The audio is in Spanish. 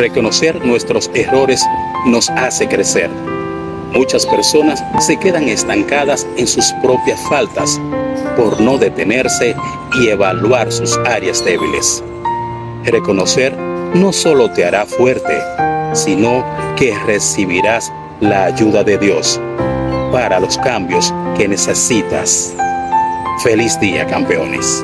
Reconocer nuestros errores nos hace crecer. Muchas personas se quedan estancadas en sus propias faltas por no detenerse y evaluar sus áreas débiles. Reconocer no solo te hará fuerte, sino que recibirás la ayuda de Dios para los cambios que necesitas. Feliz día, campeones.